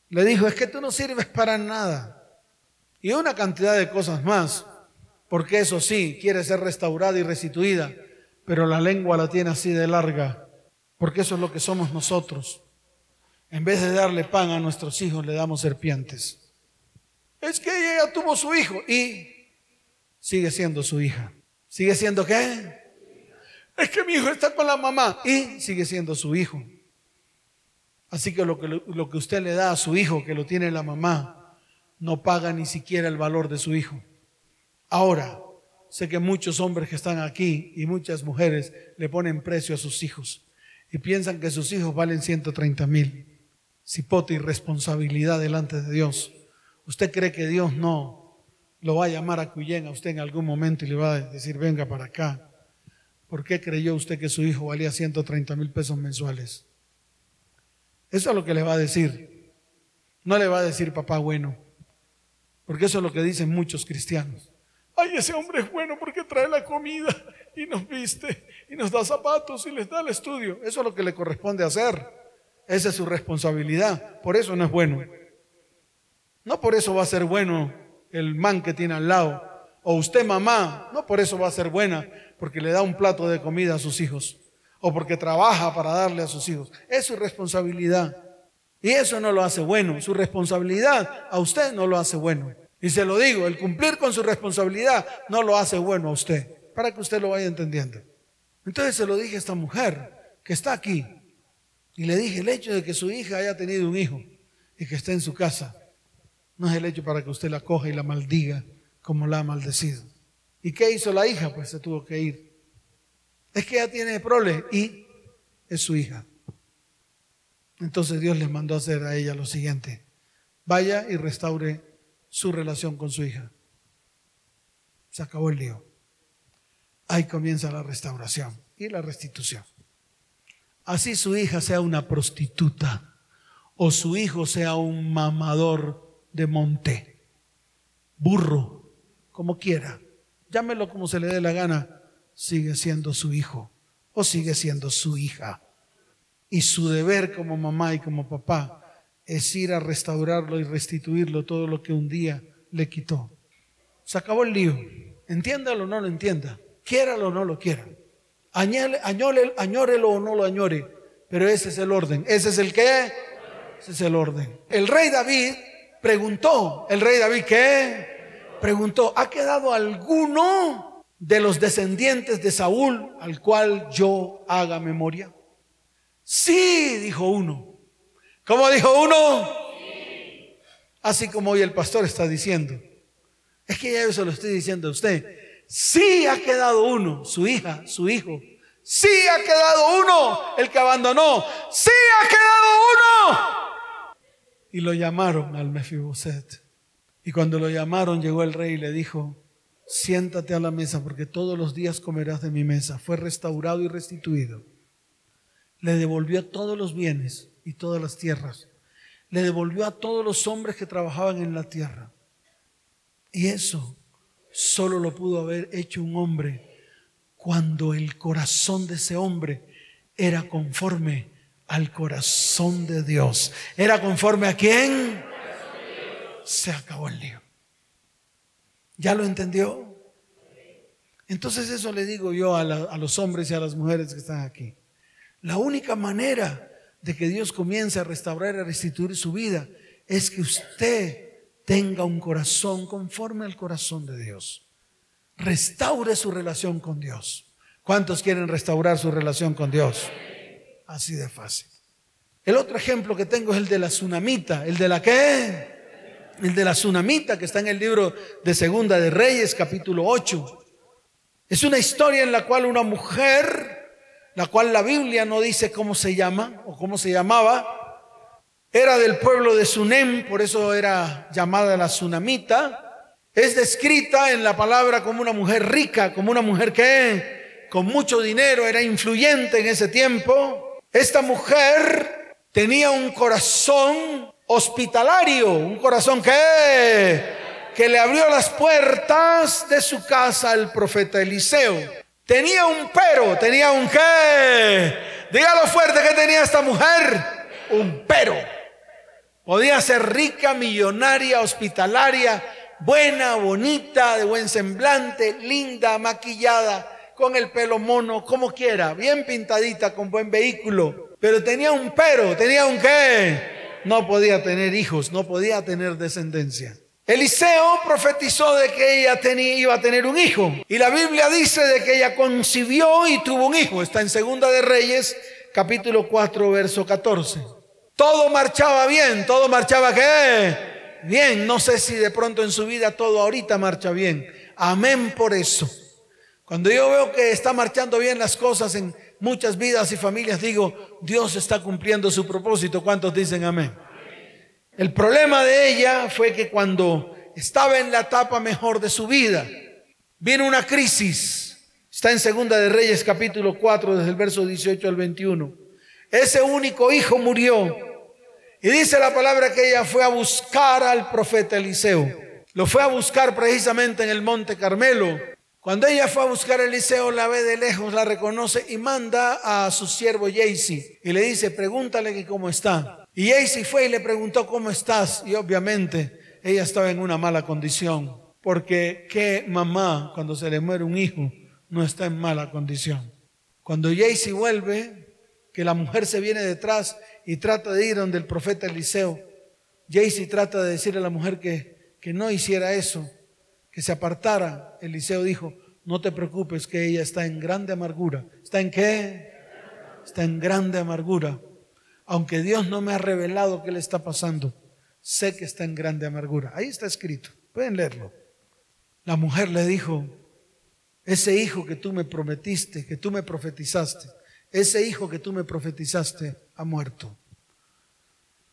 Le dijo, es que tú no sirves para nada. Y una cantidad de cosas más, porque eso sí, quiere ser restaurada y restituida, pero la lengua la tiene así de larga, porque eso es lo que somos nosotros. En vez de darle pan a nuestros hijos, le damos serpientes. Es que ella tuvo su hijo y sigue siendo su hija. ¿Sigue siendo qué? Es que mi hijo está con la mamá y sigue siendo su hijo. Así que lo que, lo que usted le da a su hijo, que lo tiene la mamá, no paga ni siquiera el valor de su hijo. Ahora, sé que muchos hombres que están aquí y muchas mujeres le ponen precio a sus hijos y piensan que sus hijos valen 130 mil. Cipote y responsabilidad delante de Dios. ¿Usted cree que Dios no lo va a llamar a Cuyén a usted en algún momento y le va a decir, venga para acá? ¿Por qué creyó usted que su hijo valía 130 mil pesos mensuales? Eso es lo que le va a decir. No le va a decir papá bueno. Porque eso es lo que dicen muchos cristianos. Ay, ese hombre es bueno porque trae la comida y nos viste y nos da zapatos y les da el estudio. Eso es lo que le corresponde hacer. Esa es su responsabilidad. Por eso no es bueno. No por eso va a ser bueno el man que tiene al lado. O usted mamá, no por eso va a ser buena, porque le da un plato de comida a sus hijos. O porque trabaja para darle a sus hijos. Es su responsabilidad. Y eso no lo hace bueno. Su responsabilidad a usted no lo hace bueno. Y se lo digo, el cumplir con su responsabilidad no lo hace bueno a usted. Para que usted lo vaya entendiendo. Entonces se lo dije a esta mujer que está aquí. Y le dije, el hecho de que su hija haya tenido un hijo y que esté en su casa, no es el hecho para que usted la coja y la maldiga como la ha maldecido. ¿Y qué hizo la hija? Pues se tuvo que ir. Es que ella tiene problemas y es su hija. Entonces Dios le mandó a hacer a ella lo siguiente. Vaya y restaure su relación con su hija. Se acabó el lío. Ahí comienza la restauración y la restitución. Así su hija sea una prostituta o su hijo sea un mamador de monte, burro, como quiera, llámelo como se le dé la gana, sigue siendo su hijo o sigue siendo su hija. Y su deber como mamá y como papá es ir a restaurarlo y restituirlo todo lo que un día le quitó. Se acabó el lío. Entiéndalo o no lo entienda. Quiéralo o no lo quiera. añórelo o no lo añore. Pero ese es el orden. ¿Ese es el qué? Ese es el orden. El rey David preguntó. ¿El rey David qué? Preguntó, ¿ha quedado alguno de los descendientes de Saúl al cual yo haga memoria? Sí, dijo uno. ¿Cómo dijo uno? Así como hoy el pastor está diciendo. Es que ya yo se lo estoy diciendo a usted. Sí ha quedado uno, su hija, su hijo. Sí ha quedado uno, el que abandonó. Sí ha quedado uno. Y lo llamaron al Mefiboset. Y cuando lo llamaron llegó el rey y le dijo, siéntate a la mesa porque todos los días comerás de mi mesa. Fue restaurado y restituido le devolvió todos los bienes y todas las tierras. Le devolvió a todos los hombres que trabajaban en la tierra. Y eso solo lo pudo haber hecho un hombre cuando el corazón de ese hombre era conforme al corazón de Dios. ¿Era conforme a quién? Se acabó el lío. ¿Ya lo entendió? Entonces eso le digo yo a, a los hombres y a las mujeres que están aquí. La única manera de que Dios comience a restaurar y a restituir su vida es que usted tenga un corazón conforme al corazón de Dios. Restaure su relación con Dios. ¿Cuántos quieren restaurar su relación con Dios? Así de fácil. El otro ejemplo que tengo es el de la tsunamita. ¿El de la qué? El de la tsunamita que está en el libro de Segunda de Reyes, capítulo 8. Es una historia en la cual una mujer, la cual la Biblia no dice cómo se llama o cómo se llamaba, era del pueblo de Sunem, por eso era llamada la Tsunamita. Es descrita en la palabra como una mujer rica, como una mujer que con mucho dinero era influyente en ese tiempo. Esta mujer tenía un corazón hospitalario, un corazón que que le abrió las puertas de su casa al profeta Eliseo. Tenía un pero, tenía un qué. Dígalo fuerte que tenía esta mujer. Un pero. Podía ser rica, millonaria, hospitalaria, buena, bonita, de buen semblante, linda, maquillada, con el pelo mono, como quiera, bien pintadita, con buen vehículo. Pero tenía un pero, tenía un qué. No podía tener hijos, no podía tener descendencia. Eliseo profetizó de que ella tenía, iba a tener un hijo. Y la Biblia dice de que ella concibió y tuvo un hijo. Está en Segunda de Reyes, capítulo 4, verso 14. Todo marchaba bien, todo marchaba qué? Bien, no sé si de pronto en su vida todo ahorita marcha bien. Amén por eso. Cuando yo veo que está marchando bien las cosas en muchas vidas y familias, digo, Dios está cumpliendo su propósito. ¿Cuántos dicen amén? El problema de ella fue que cuando estaba en la etapa mejor de su vida, vino una crisis. Está en Segunda de Reyes capítulo 4, desde el verso 18 al 21. Ese único hijo murió y dice la palabra que ella fue a buscar al profeta Eliseo. Lo fue a buscar precisamente en el monte Carmelo. Cuando ella fue a buscar a Eliseo, la ve de lejos, la reconoce y manda a su siervo Jaycee y le dice, pregúntale que cómo está. Y Jaycee fue y le preguntó cómo estás y obviamente ella estaba en una mala condición. Porque qué mamá cuando se le muere un hijo no está en mala condición. Cuando Jaycee vuelve, que la mujer se viene detrás y trata de ir donde el profeta Eliseo. Jaycee trata de decirle a la mujer que, que no hiciera eso, que se apartara. Eliseo dijo, no te preocupes que ella está en grande amargura. ¿Está en qué? Está en grande amargura. Aunque Dios no me ha revelado qué le está pasando, sé que está en grande amargura. Ahí está escrito, pueden leerlo. La mujer le dijo, ese hijo que tú me prometiste, que tú me profetizaste, ese hijo que tú me profetizaste ha muerto.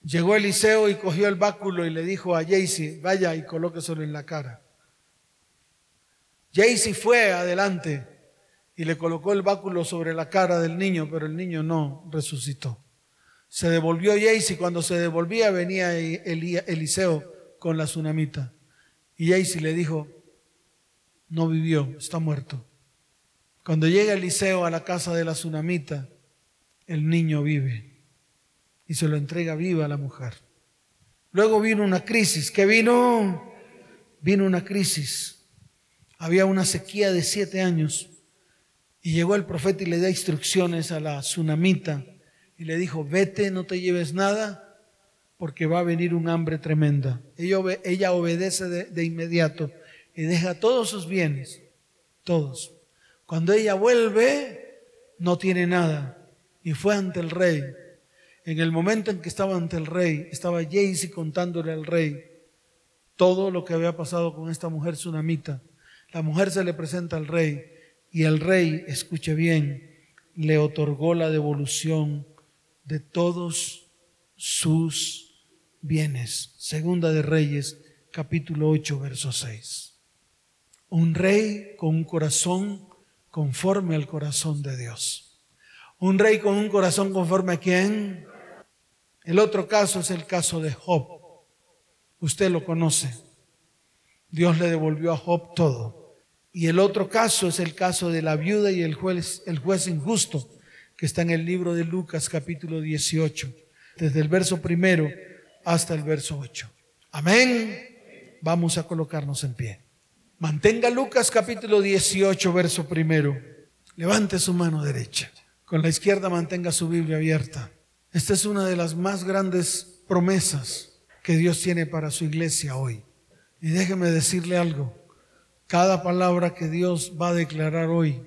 Llegó Eliseo y cogió el báculo y le dijo a Jaycee, vaya y colóqueselo en la cara. Jaycee fue adelante y le colocó el báculo sobre la cara del niño, pero el niño no resucitó. Se devolvió Jaycee, cuando se devolvía venía Eliseo con la tsunamita. Y Jaycee le dijo, no vivió, está muerto. Cuando llega Eliseo a la casa de la tsunamita, el niño vive y se lo entrega viva a la mujer. Luego vino una crisis. ¿Qué vino? Vino una crisis. Había una sequía de siete años y llegó el profeta y le da instrucciones a la tsunamita y le dijo, vete, no te lleves nada porque va a venir un hambre tremenda. Ella, obedece de, de inmediato y deja todos sus bienes, todos. Cuando ella vuelve, no tiene nada y fue ante el rey en el momento en que estaba ante el rey, estaba Jaycee contándole al rey todo lo que había pasado con esta mujer tsunamita. La mujer se le presenta al rey y el rey, escuche bien, le otorgó la devolución de todos sus bienes. Segunda de Reyes, capítulo 8, verso 6. Un rey con un corazón conforme al corazón de Dios. Un rey con un corazón conforme a quién? El otro caso es el caso de Job. Usted lo conoce. Dios le devolvió a Job todo. Y el otro caso es el caso de la viuda y el juez, el juez injusto, que está en el libro de Lucas capítulo 18, desde el verso primero hasta el verso 8. Amén. Vamos a colocarnos en pie. Mantenga Lucas capítulo 18, verso primero. Levante su mano derecha. Con la izquierda mantenga su Biblia abierta. Esta es una de las más grandes promesas que Dios tiene para su iglesia hoy. Y déjeme decirle algo, cada palabra que Dios va a declarar hoy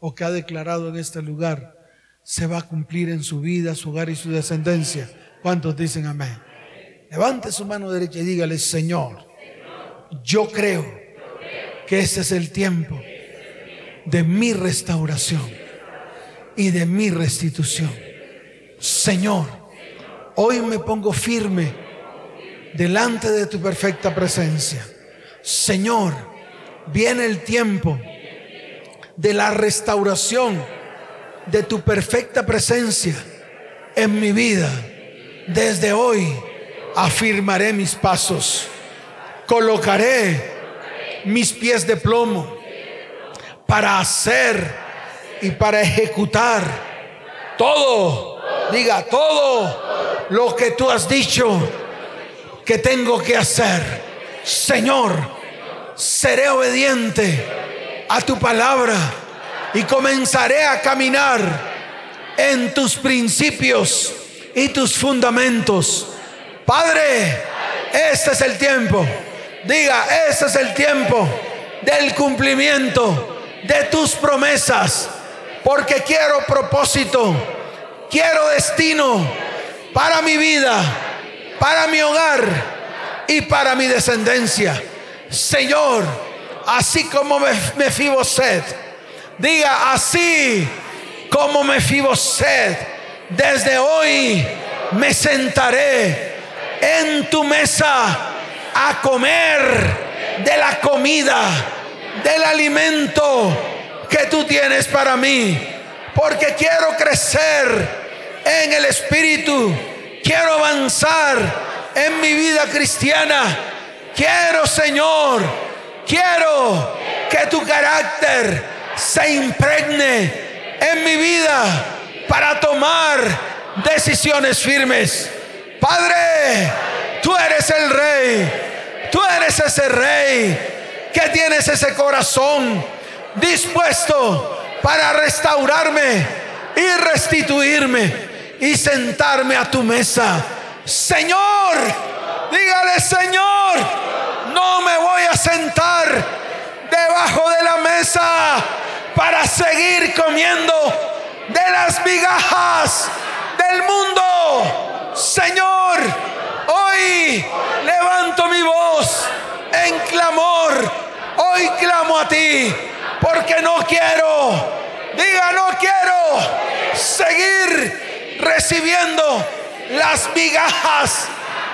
o que ha declarado en este lugar, se va a cumplir en su vida, su hogar y su descendencia. ¿Cuántos dicen amén? Levante su mano derecha y dígale, Señor, yo creo que ese es el tiempo de mi restauración y de mi restitución. Señor, hoy me pongo firme delante de tu perfecta presencia. Señor, viene el tiempo de la restauración de tu perfecta presencia en mi vida. Desde hoy afirmaré mis pasos, colocaré mis pies de plomo para hacer y para ejecutar todo, diga todo lo que tú has dicho que tengo que hacer. Señor, seré obediente a tu palabra y comenzaré a caminar en tus principios y tus fundamentos. Padre, este es el tiempo. Diga, este es el tiempo del cumplimiento de tus promesas. Porque quiero propósito, quiero destino para mi vida, para mi hogar y para mi descendencia. Señor, así como me, me sed Diga así como me sed Desde hoy me sentaré en tu mesa a comer de la comida, del alimento que tú tienes para mí. Porque quiero crecer en el Espíritu. Quiero avanzar en mi vida cristiana. Quiero, Señor, quiero que tu carácter se impregne en mi vida para tomar decisiones firmes. Padre, tú eres el rey, tú eres ese rey que tienes ese corazón dispuesto para restaurarme y restituirme y sentarme a tu mesa. Señor, dígale Señor, no me voy a sentar debajo de la mesa para seguir comiendo de las migajas del mundo. Señor, hoy levanto mi voz en clamor. Hoy clamo a ti porque no quiero, diga no quiero seguir recibiendo las migajas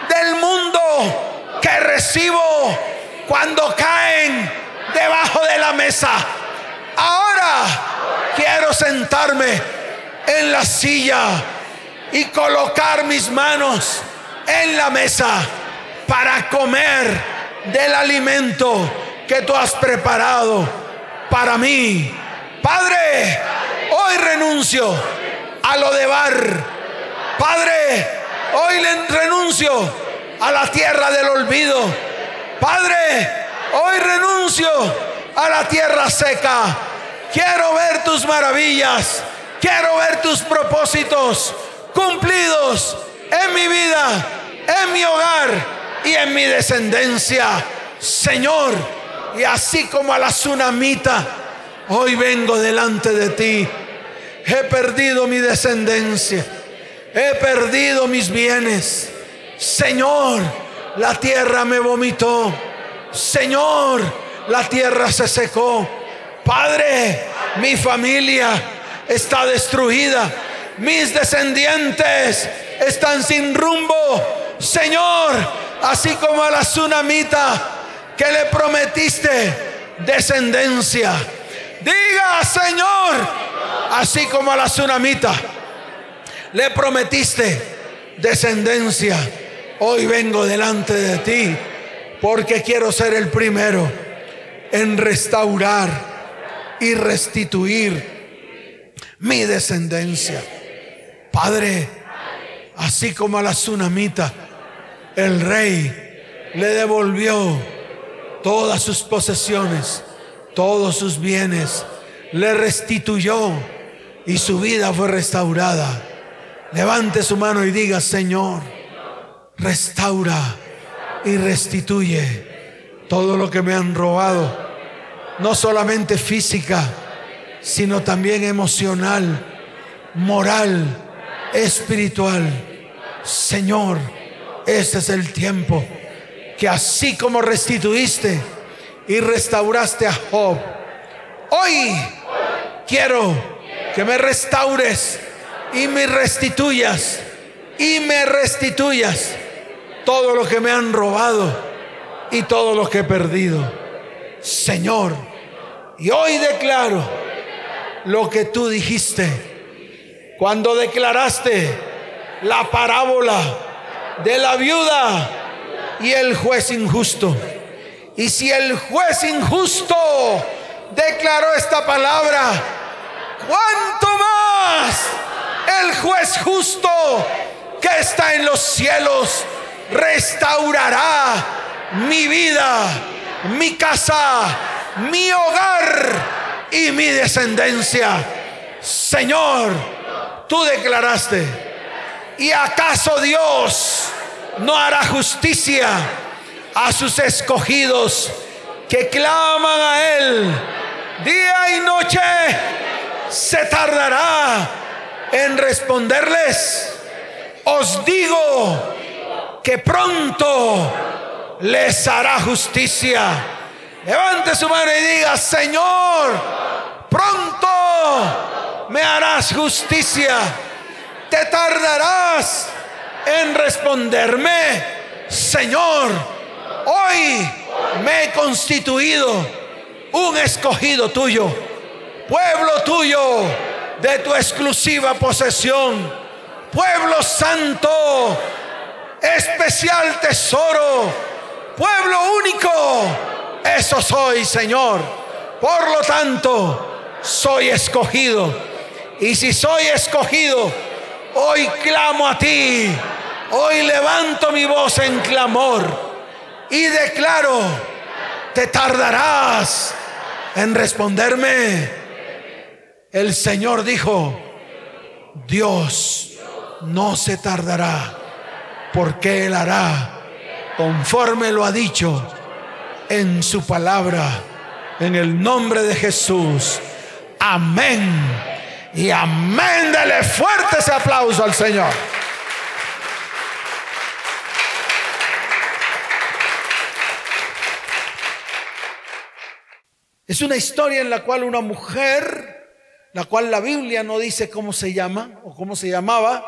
del mundo que recibo cuando caen debajo de la mesa. Ahora quiero sentarme en la silla y colocar mis manos en la mesa para comer del alimento que tú has preparado para mí. Padre, hoy renuncio a lo de bar. Padre, hoy renuncio a la tierra del olvido. Padre, hoy renuncio a la tierra seca. Quiero ver tus maravillas. Quiero ver tus propósitos cumplidos en mi vida, en mi hogar y en mi descendencia. Señor, y así como a la tsunamita, hoy vengo delante de ti. He perdido mi descendencia. He perdido mis bienes. Señor, la tierra me vomitó. Señor, la tierra se secó. Padre, mi familia está destruida. Mis descendientes están sin rumbo. Señor, así como a la tsunamita que le prometiste descendencia. Diga, Señor, así como a la tsunamita le prometiste descendencia. Hoy vengo delante de ti porque quiero ser el primero en restaurar y restituir mi descendencia. Padre, así como a la tsunamita, el rey le devolvió todas sus posesiones, todos sus bienes, le restituyó y su vida fue restaurada. Levante su mano y diga, Señor, restaura y restituye todo lo que me han robado, no solamente física, sino también emocional, moral, espiritual. Señor, este es el tiempo que así como restituiste y restauraste a Job, hoy quiero que me restaures y me restituyas y me restituyas todo lo que me han robado y todo lo que he perdido. Señor, y hoy declaro lo que tú dijiste cuando declaraste la parábola de la viuda y el juez injusto. Y si el juez injusto declaró esta palabra, ¿cuánto más el juez justo que está en los cielos restaurará mi vida, mi casa, mi hogar y mi descendencia. Señor, tú declaraste, ¿y acaso Dios no hará justicia a sus escogidos que claman a Él día y noche? ¿Se tardará en responderles? Os digo que pronto les hará justicia. Levante su mano y diga, Señor, pronto me harás justicia. Te tardarás en responderme, Señor, hoy me he constituido un escogido tuyo, pueblo tuyo de tu exclusiva posesión, pueblo santo, especial tesoro pueblo único. Eso soy, Señor. Por lo tanto, soy escogido. Y si soy escogido, hoy clamo a ti. Hoy levanto mi voz en clamor y declaro, te tardarás en responderme. El Señor dijo, Dios no se tardará porque Él hará conforme lo ha dicho en su palabra, en el nombre de Jesús. Amén. Y amén. Dele fuerte ese aplauso al Señor. Es una historia en la cual una mujer, la cual la Biblia no dice cómo se llama o cómo se llamaba,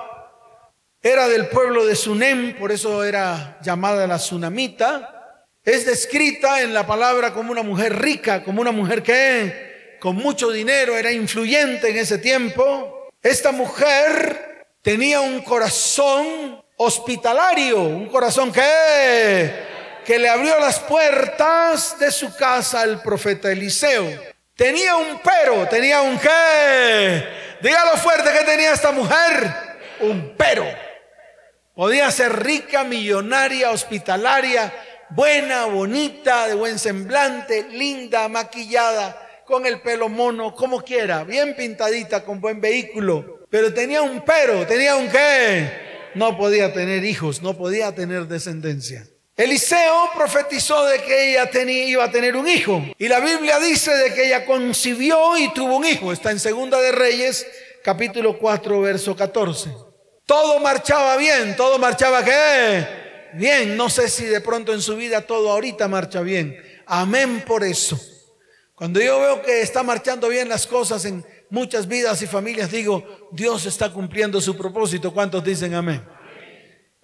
era del pueblo de Sunem, por eso era llamada la Sunamita. Es descrita en la palabra como una mujer rica, como una mujer que con mucho dinero era influyente en ese tiempo. Esta mujer tenía un corazón hospitalario, un corazón que que le abrió las puertas de su casa al profeta Eliseo. Tenía un pero, tenía un qué. Dígalo fuerte que tenía esta mujer, un pero. Podía ser rica, millonaria, hospitalaria, buena, bonita, de buen semblante, linda, maquillada, con el pelo mono, como quiera, bien pintadita, con buen vehículo. Pero tenía un pero, tenía un qué. No podía tener hijos, no podía tener descendencia. Eliseo profetizó de que ella tenía, iba a tener un hijo. Y la Biblia dice de que ella concibió y tuvo un hijo. Está en Segunda de Reyes, capítulo 4, verso 14. Todo marchaba bien, todo marchaba qué? Bien, no sé si de pronto en su vida todo ahorita marcha bien. Amén por eso. Cuando yo veo que está marchando bien las cosas en muchas vidas y familias, digo, Dios está cumpliendo su propósito. ¿Cuántos dicen amén?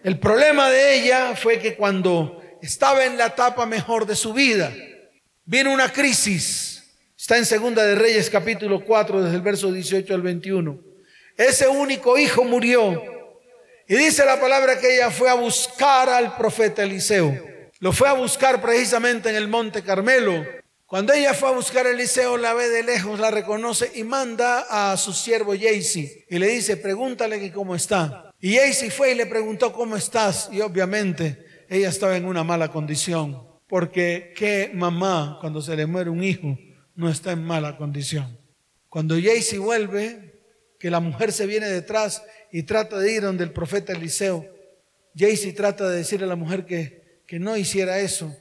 El problema de ella fue que cuando estaba en la etapa mejor de su vida, vino una crisis. Está en Segunda de Reyes capítulo 4, desde el verso 18 al 21. Ese único hijo murió y dice la palabra que ella fue a buscar al profeta Eliseo. Lo fue a buscar precisamente en el monte Carmelo. Cuando ella fue a buscar a Eliseo, la ve de lejos, la reconoce y manda a su siervo Jaycee y le dice, pregúntale que cómo está. Y Jaycee fue y le preguntó cómo estás y obviamente ella estaba en una mala condición. Porque qué mamá cuando se le muere un hijo no está en mala condición. Cuando Jaycee vuelve, que la mujer se viene detrás y trata de ir donde el profeta Eliseo. Jaycee trata de decirle a la mujer que, que no hiciera eso,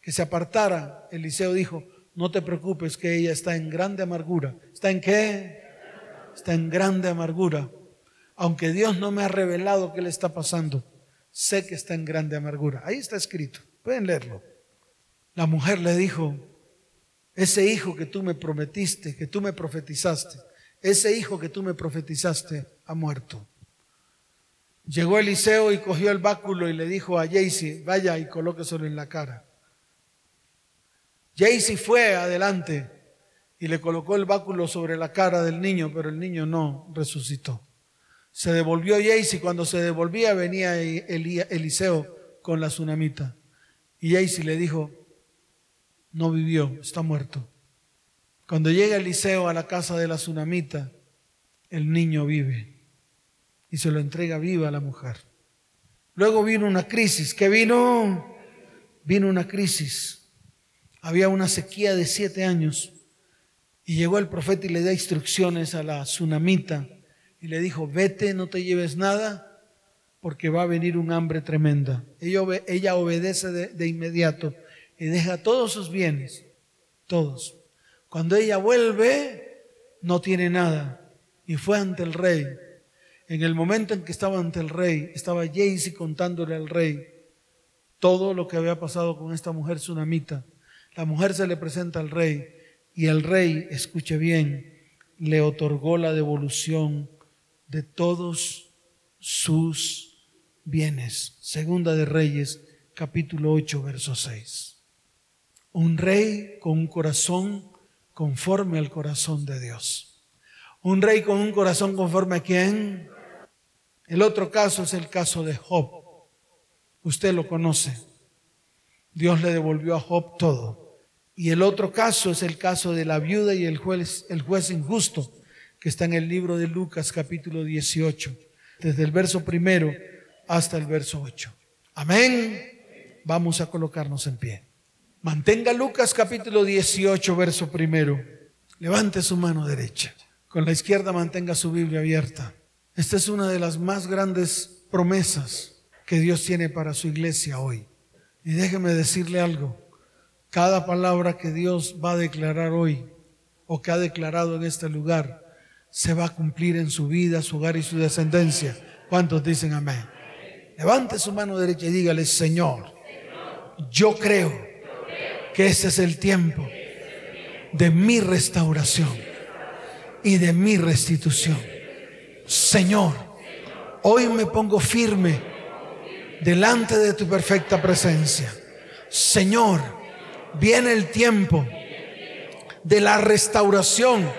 que se apartara. Eliseo dijo, no te preocupes que ella está en grande amargura. ¿Está en qué? Está en grande amargura. Aunque Dios no me ha revelado qué le está pasando, sé que está en grande amargura. Ahí está escrito. Pueden leerlo. La mujer le dijo, ese hijo que tú me prometiste, que tú me profetizaste, ese hijo que tú me profetizaste ha muerto. Llegó Eliseo y cogió el báculo y le dijo a Jaycee, vaya y colóqueselo en la cara. Jaycee fue adelante y le colocó el báculo sobre la cara del niño, pero el niño no resucitó. Se devolvió Jaycee, cuando se devolvía venía Eliseo con la tsunamita. Y Jaycee le dijo, no vivió, está muerto. Cuando llega Eliseo a la casa de la tsunamita, el niño vive y se lo entrega viva a la mujer. Luego vino una crisis. ¿Qué vino? Vino una crisis. Había una sequía de siete años y llegó el profeta y le da instrucciones a la tsunamita y le dijo, vete, no te lleves nada porque va a venir un hambre tremenda. Ella, obedece de, de inmediato y deja todos sus bienes, todos. Cuando ella vuelve, no tiene nada y fue ante el rey. En el momento en que estaba ante el rey, estaba Jaycee contándole al rey todo lo que había pasado con esta mujer tsunamita. La mujer se le presenta al rey y el rey, escuche bien, le otorgó la devolución de todos sus bienes. Segunda de Reyes, capítulo 8, verso 6. Un rey con un corazón conforme al corazón de Dios. Un rey con un corazón conforme a quién? El otro caso es el caso de Job. Usted lo conoce. Dios le devolvió a Job todo. Y el otro caso es el caso de la viuda y el juez, el juez injusto, que está en el libro de Lucas capítulo 18, desde el verso primero hasta el verso 8. Amén. Vamos a colocarnos en pie. Mantenga Lucas capítulo 18, verso primero. Levante su mano derecha. Con la izquierda mantenga su Biblia abierta. Esta es una de las más grandes promesas que Dios tiene para su iglesia hoy. Y déjeme decirle algo. Cada palabra que Dios va a declarar hoy o que ha declarado en este lugar se va a cumplir en su vida, su hogar y su descendencia. ¿Cuántos dicen amén? Levante su mano derecha y dígale, Señor, yo creo que ese es el tiempo de mi restauración y de mi restitución. Señor, hoy me pongo firme delante de tu perfecta presencia. Señor, viene el tiempo de la restauración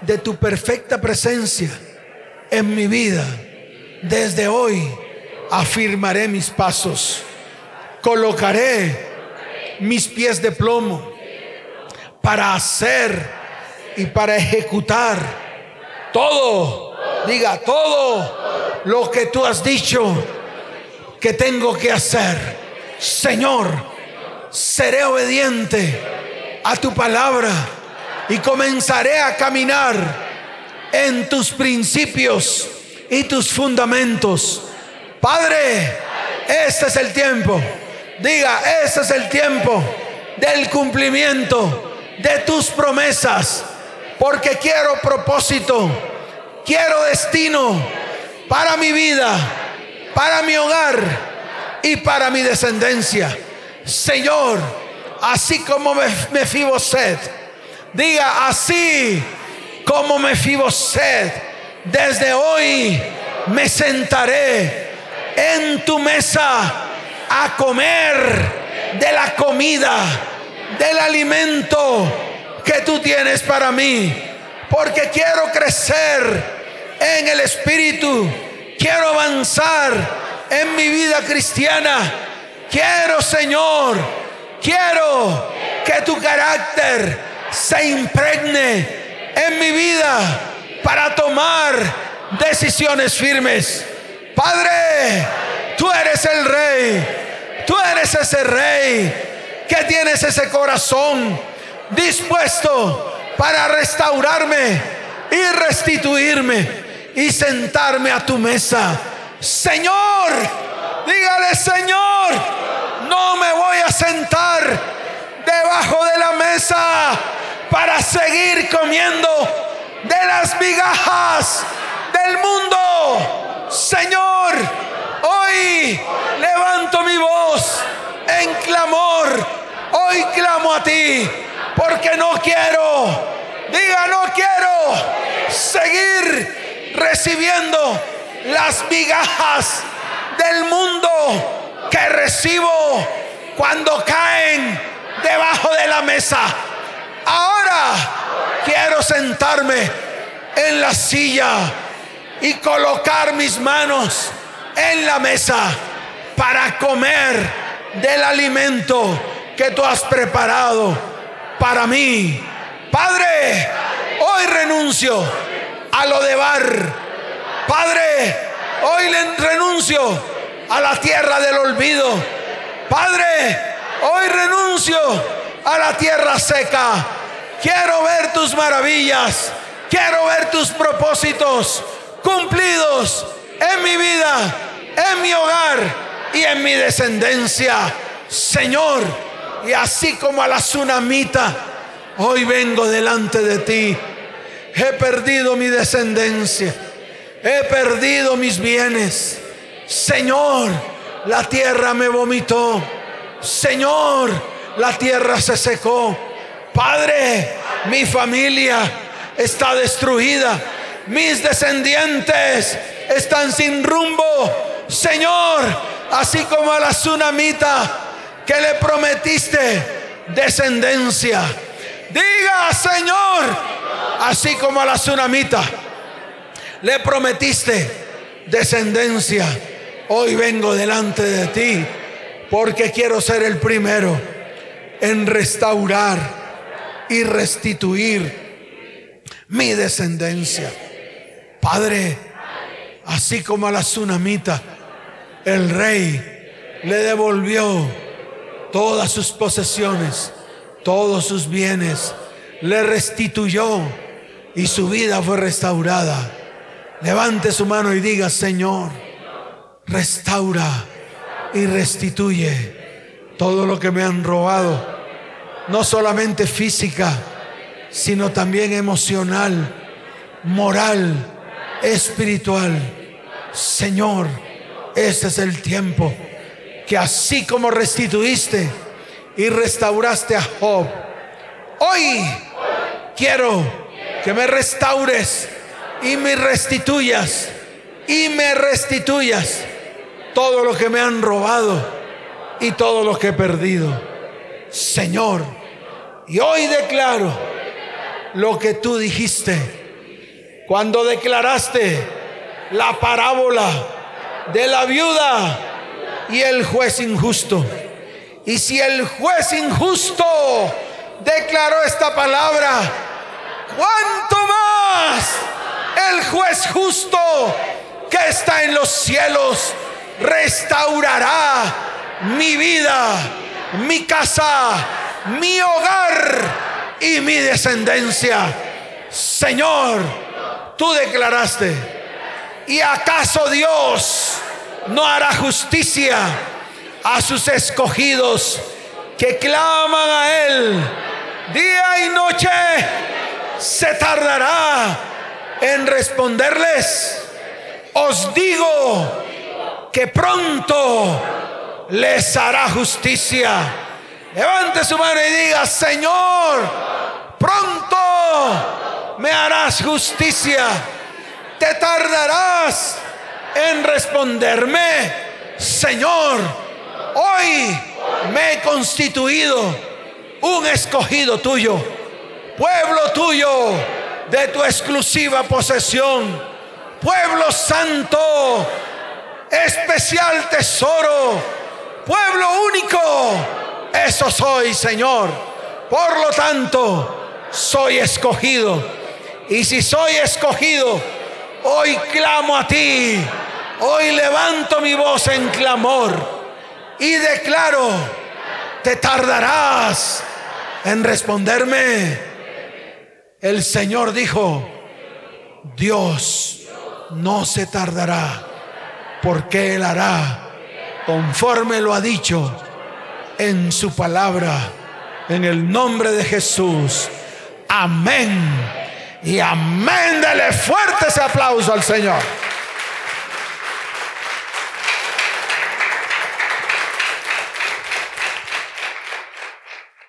de tu perfecta presencia en mi vida. Desde hoy afirmaré mis pasos, colocaré mis pies de plomo para hacer y para ejecutar todo, diga todo lo que tú has dicho que tengo que hacer. Señor, seré obediente a tu palabra y comenzaré a caminar en tus principios y tus fundamentos. Padre, este es el tiempo Diga, ese es el tiempo del cumplimiento de tus promesas. Porque quiero propósito, quiero destino para mi vida, para mi hogar y para mi descendencia. Señor, así como me, me fibo sed, diga así como me fibo sed, desde hoy me sentaré en tu mesa a comer de la comida, del alimento que tú tienes para mí. Porque quiero crecer en el Espíritu. Quiero avanzar en mi vida cristiana. Quiero, Señor, quiero que tu carácter se impregne en mi vida para tomar decisiones firmes. Padre, Tú eres el rey. Tú eres ese rey que tienes ese corazón dispuesto para restaurarme y restituirme y sentarme a tu mesa. Señor, Dígale, Señor, no me voy a sentar debajo de la mesa para seguir comiendo de las migajas del mundo. Señor, hoy levanto mi voz en clamor. Hoy clamo a ti porque no quiero, diga, no quiero seguir recibiendo las migajas del mundo que recibo cuando caen debajo de la mesa. Ahora quiero sentarme en la silla y colocar mis manos en la mesa para comer del alimento que tú has preparado para mí. Padre, hoy renuncio a lo de bar. Padre, hoy renuncio a la tierra del olvido. Padre, hoy renuncio a la tierra seca. Quiero ver tus maravillas. Quiero ver tus propósitos cumplidos en mi vida, en mi hogar y en mi descendencia. Señor, y así como a la tsunamita, hoy vengo delante de ti. He perdido mi descendencia. He perdido mis bienes. Señor, la tierra me vomitó. Señor, la tierra se secó. Padre, mi familia está destruida. Mis descendientes están sin rumbo. Señor, así como a la tsunamita que le prometiste descendencia. Diga, Señor, así como a la tsunamita le prometiste descendencia. Hoy vengo delante de ti porque quiero ser el primero en restaurar y restituir mi descendencia. Padre, así como a la tsunamita, el rey le devolvió todas sus posesiones, todos sus bienes, le restituyó y su vida fue restaurada. Levante su mano y diga, Señor, restaura y restituye todo lo que me han robado, no solamente física, sino también emocional, moral, espiritual. Señor, este es el tiempo que así como restituiste y restauraste a Job, hoy quiero que me restaures y me restituyas y me restituyas todo lo que me han robado y todo lo que he perdido. Señor, y hoy declaro lo que tú dijiste cuando declaraste la parábola de la viuda y el juez injusto. Y si el juez injusto declaró esta palabra, ¿cuánto más el juez justo que está en los cielos restaurará mi vida, mi casa, mi hogar y mi descendencia? Señor, tú declaraste, ¿y acaso Dios no hará justicia a sus escogidos que claman a Él día y noche. Se tardará en responderles. Os digo que pronto les hará justicia. Levante su mano y diga, Señor, pronto me harás justicia. Te tardarás en responderme, Señor, hoy me he constituido un escogido tuyo, pueblo tuyo de tu exclusiva posesión, pueblo santo, especial tesoro, pueblo único. Eso soy, Señor. Por lo tanto, soy escogido. Y si soy escogido, hoy clamo a ti Hoy levanto mi voz en clamor y declaro, te tardarás en responderme. El Señor dijo, Dios no se tardará porque Él hará conforme lo ha dicho en su palabra, en el nombre de Jesús. Amén. Y amén. Dele fuerte ese aplauso al Señor.